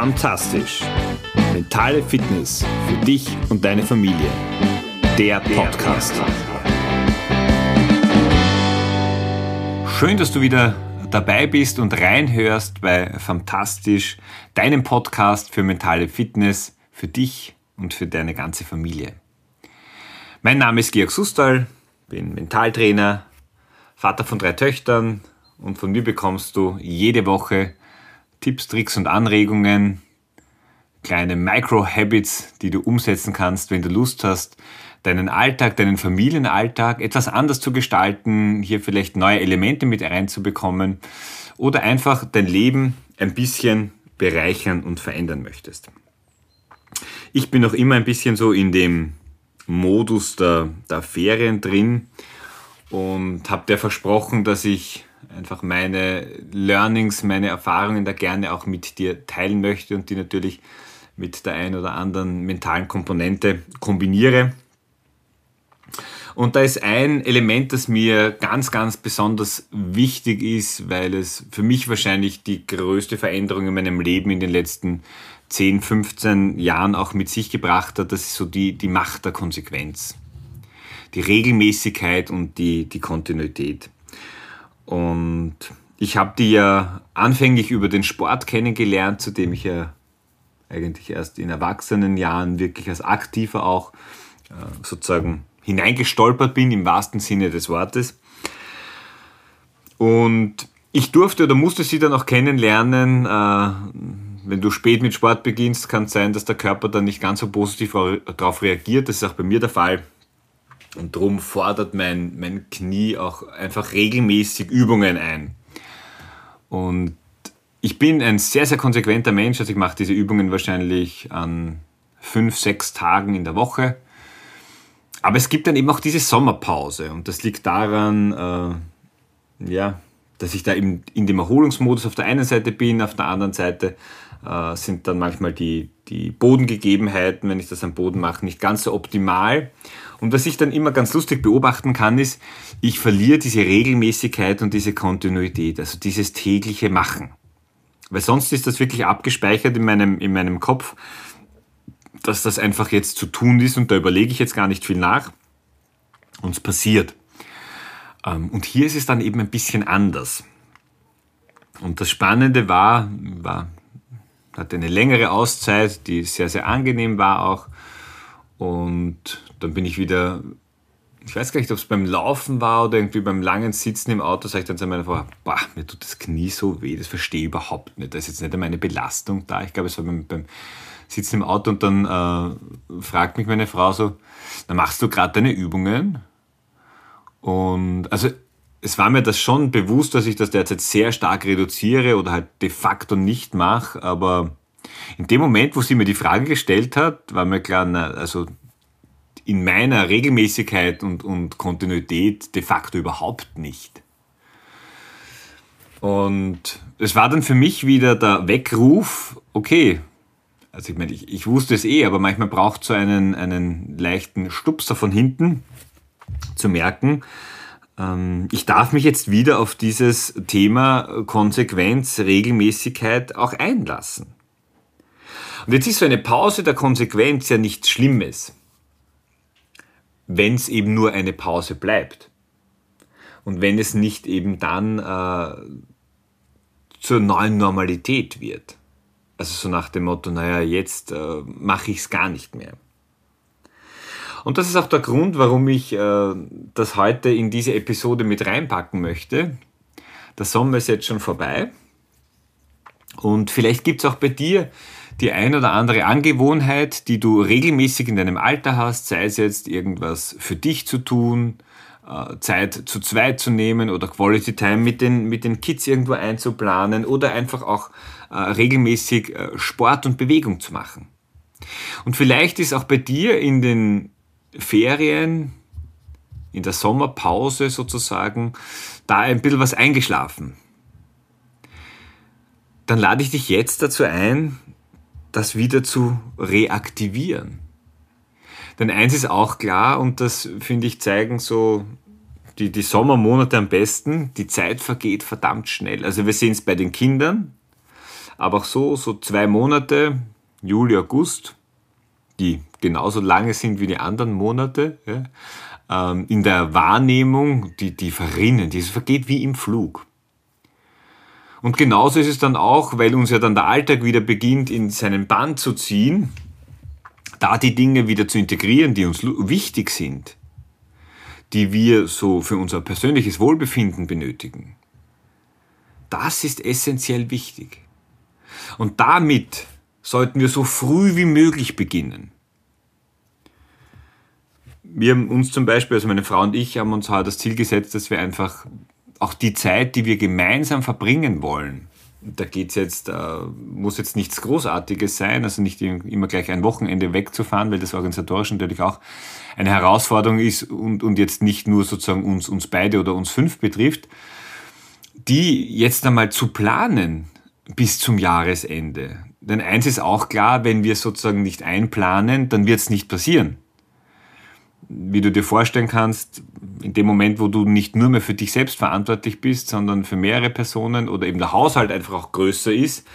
Fantastisch. Mentale Fitness für dich und deine Familie. Der Podcast. Schön, dass du wieder dabei bist und reinhörst bei Fantastisch, deinem Podcast für mentale Fitness für dich und für deine ganze Familie. Mein Name ist Georg Sustal, bin Mentaltrainer, Vater von drei Töchtern und von mir bekommst du jede Woche Tipps, Tricks und Anregungen, kleine Micro-Habits, die du umsetzen kannst, wenn du Lust hast, deinen Alltag, deinen Familienalltag etwas anders zu gestalten, hier vielleicht neue Elemente mit reinzubekommen oder einfach dein Leben ein bisschen bereichern und verändern möchtest. Ich bin noch immer ein bisschen so in dem Modus der, der Ferien drin und habe dir versprochen, dass ich einfach meine Learnings, meine Erfahrungen da gerne auch mit dir teilen möchte und die natürlich mit der ein oder anderen mentalen Komponente kombiniere. Und da ist ein Element, das mir ganz, ganz besonders wichtig ist, weil es für mich wahrscheinlich die größte Veränderung in meinem Leben in den letzten 10, 15 Jahren auch mit sich gebracht hat. Das ist so die, die Macht der Konsequenz. Die Regelmäßigkeit und die, die Kontinuität. Und ich habe die ja anfänglich über den Sport kennengelernt, zu dem ich ja eigentlich erst in erwachsenen Jahren wirklich als Aktiver auch äh, sozusagen hineingestolpert bin, im wahrsten Sinne des Wortes. Und ich durfte oder musste sie dann auch kennenlernen. Äh, wenn du spät mit Sport beginnst, kann es sein, dass der Körper dann nicht ganz so positiv darauf reagiert. Das ist auch bei mir der Fall. Und darum fordert mein, mein Knie auch einfach regelmäßig Übungen ein. Und ich bin ein sehr, sehr konsequenter Mensch. Also ich mache diese Übungen wahrscheinlich an fünf, sechs Tagen in der Woche. Aber es gibt dann eben auch diese Sommerpause. Und das liegt daran, äh, ja, dass ich da eben in dem Erholungsmodus auf der einen Seite bin, auf der anderen Seite äh, sind dann manchmal die, die Bodengegebenheiten, wenn ich das am Boden mache, nicht ganz so optimal. Und was ich dann immer ganz lustig beobachten kann, ist, ich verliere diese Regelmäßigkeit und diese Kontinuität, also dieses tägliche Machen. Weil sonst ist das wirklich abgespeichert in meinem, in meinem Kopf, dass das einfach jetzt zu tun ist und da überlege ich jetzt gar nicht viel nach und es passiert. Ähm, und hier ist es dann eben ein bisschen anders. Und das Spannende war, war hatte eine längere Auszeit, die sehr, sehr angenehm war auch. Und dann bin ich wieder, ich weiß gar nicht, ob es beim Laufen war oder irgendwie beim langen Sitzen im Auto, sage ich dann zu meiner Frau, boah, mir tut das Knie so weh, das verstehe ich überhaupt nicht. Da ist jetzt nicht einmal eine Belastung da. Ich glaube, es war beim, beim Sitzen im Auto und dann äh, fragt mich meine Frau so, dann machst du gerade deine Übungen? Und also es war mir das schon bewusst, dass ich das derzeit sehr stark reduziere oder halt de facto nicht mache, aber in dem Moment, wo sie mir die Frage gestellt hat, war mir klar, na, also in meiner Regelmäßigkeit und, und Kontinuität de facto überhaupt nicht. Und es war dann für mich wieder der Weckruf, okay, also ich meine, ich, ich wusste es eh, aber manchmal braucht so einen, einen leichten Stupser von hinten zu merken, ähm, ich darf mich jetzt wieder auf dieses Thema Konsequenz, Regelmäßigkeit auch einlassen. Und jetzt ist so eine Pause der Konsequenz ja nichts Schlimmes, wenn es eben nur eine Pause bleibt. Und wenn es nicht eben dann äh, zur neuen Normalität wird. Also so nach dem Motto, naja, jetzt äh, mache ich es gar nicht mehr. Und das ist auch der Grund, warum ich äh, das heute in diese Episode mit reinpacken möchte. Der Sommer ist jetzt schon vorbei. Und vielleicht gibt es auch bei dir die ein oder andere Angewohnheit, die du regelmäßig in deinem Alter hast, sei es jetzt irgendwas für dich zu tun, äh, Zeit zu zweit zu nehmen oder Quality Time mit den, mit den Kids irgendwo einzuplanen oder einfach auch äh, regelmäßig äh, Sport und Bewegung zu machen. Und vielleicht ist auch bei dir in den Ferien, in der Sommerpause sozusagen, da ein bisschen was eingeschlafen. Dann lade ich dich jetzt dazu ein, das wieder zu reaktivieren. Denn eins ist auch klar, und das finde ich zeigen so die, die Sommermonate am besten, die Zeit vergeht verdammt schnell. Also wir sehen es bei den Kindern, aber auch so, so zwei Monate, Juli, August, die genauso lange sind wie die anderen Monate, ja, ähm, in der Wahrnehmung, die, die verrinnen, die vergeht wie im Flug. Und genauso ist es dann auch, weil uns ja dann der Alltag wieder beginnt, in seinen Bann zu ziehen, da die Dinge wieder zu integrieren, die uns wichtig sind, die wir so für unser persönliches Wohlbefinden benötigen. Das ist essentiell wichtig. Und damit sollten wir so früh wie möglich beginnen. Wir haben uns zum Beispiel, also meine Frau und ich, haben uns halt das Ziel gesetzt, dass wir einfach auch die Zeit, die wir gemeinsam verbringen wollen, da geht's jetzt, äh, muss jetzt nichts Großartiges sein, also nicht immer gleich ein Wochenende wegzufahren, weil das organisatorisch natürlich auch eine Herausforderung ist und, und jetzt nicht nur sozusagen uns, uns beide oder uns fünf betrifft, die jetzt einmal zu planen bis zum Jahresende. Denn eins ist auch klar, wenn wir sozusagen nicht einplanen, dann wird es nicht passieren. Wie du dir vorstellen kannst, in dem Moment, wo du nicht nur mehr für dich selbst verantwortlich bist, sondern für mehrere Personen oder eben der Haushalt einfach auch größer ist,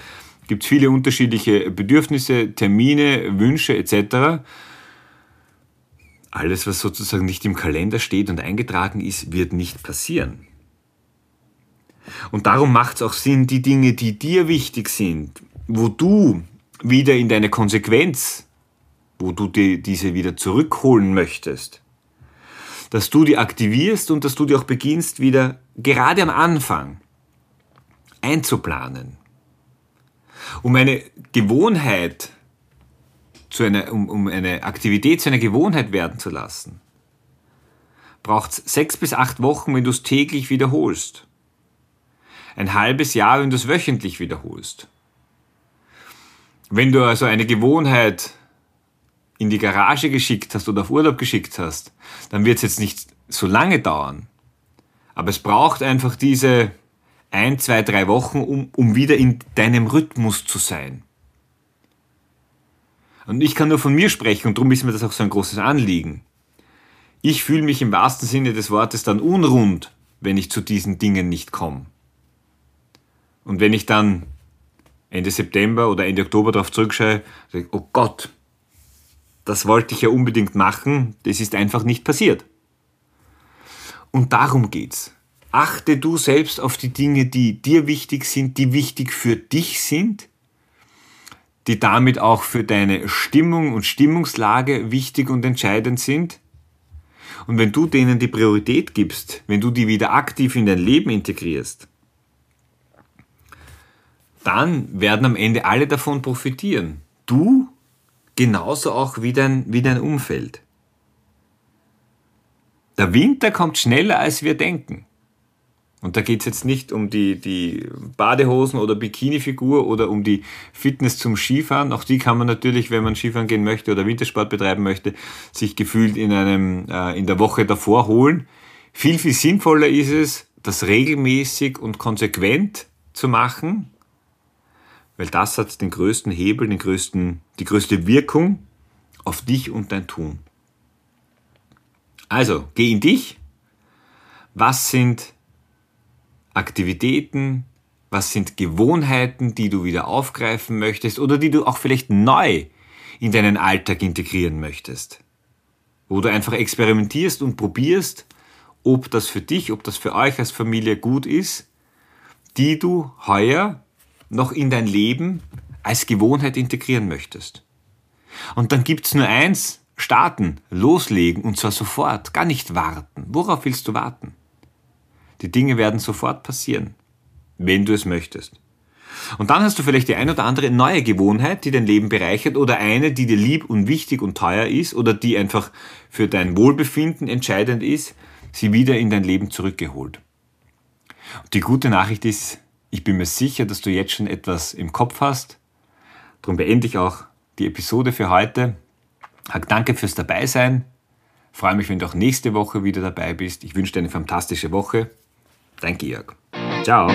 gibt es viele unterschiedliche Bedürfnisse, Termine, Wünsche etc. Alles, was sozusagen nicht im Kalender steht und eingetragen ist, wird nicht passieren. Und darum macht es auch Sinn, die Dinge, die dir wichtig sind, wo du wieder in deine Konsequenz, wo du die, diese wieder zurückholen möchtest, dass du die aktivierst und dass du die auch beginnst, wieder gerade am Anfang einzuplanen. Um eine Gewohnheit zu einer, um, um eine Aktivität zu einer Gewohnheit werden zu lassen, braucht es sechs bis acht Wochen, wenn du es täglich wiederholst. Ein halbes Jahr, wenn du es wöchentlich wiederholst. Wenn du also eine Gewohnheit in die Garage geschickt hast oder auf Urlaub geschickt hast, dann wird es jetzt nicht so lange dauern. Aber es braucht einfach diese ein, zwei, drei Wochen, um, um wieder in deinem Rhythmus zu sein. Und ich kann nur von mir sprechen und darum ist mir das auch so ein großes Anliegen. Ich fühle mich im wahrsten Sinne des Wortes dann unrund, wenn ich zu diesen Dingen nicht komme. Und wenn ich dann Ende September oder Ende Oktober darauf zurückschaue, sage ich, oh Gott, das wollte ich ja unbedingt machen, das ist einfach nicht passiert. Und darum geht's. Achte du selbst auf die Dinge, die dir wichtig sind, die wichtig für dich sind, die damit auch für deine Stimmung und Stimmungslage wichtig und entscheidend sind. Und wenn du denen die Priorität gibst, wenn du die wieder aktiv in dein Leben integrierst, dann werden am Ende alle davon profitieren. Du genauso auch wie dein, wie dein Umfeld. Der Winter kommt schneller, als wir denken. Und da geht es jetzt nicht um die, die Badehosen oder Bikini-Figur oder um die Fitness zum Skifahren. Auch die kann man natürlich, wenn man Skifahren gehen möchte oder Wintersport betreiben möchte, sich gefühlt in, einem, äh, in der Woche davor holen. Viel, viel sinnvoller ist es, das regelmäßig und konsequent zu machen, weil das hat den größten Hebel, den größten, die größte Wirkung auf dich und dein Tun. Also, geh in dich. Was sind Aktivitäten, was sind Gewohnheiten, die du wieder aufgreifen möchtest oder die du auch vielleicht neu in deinen Alltag integrieren möchtest? Wo du einfach experimentierst und probierst, ob das für dich, ob das für euch als Familie gut ist, die du heuer noch in dein Leben als Gewohnheit integrieren möchtest. Und dann gibt's nur eins, starten, loslegen und zwar sofort, gar nicht warten. Worauf willst du warten? Die Dinge werden sofort passieren, wenn du es möchtest. Und dann hast du vielleicht die ein oder andere neue Gewohnheit, die dein Leben bereichert oder eine, die dir lieb und wichtig und teuer ist oder die einfach für dein Wohlbefinden entscheidend ist, sie wieder in dein Leben zurückgeholt. Und die gute Nachricht ist, ich bin mir sicher, dass du jetzt schon etwas im Kopf hast. Darum beende ich auch die Episode für heute. Danke fürs Dabeisein. Freue mich, wenn du auch nächste Woche wieder dabei bist. Ich wünsche dir eine fantastische Woche. Dein Georg. Ciao.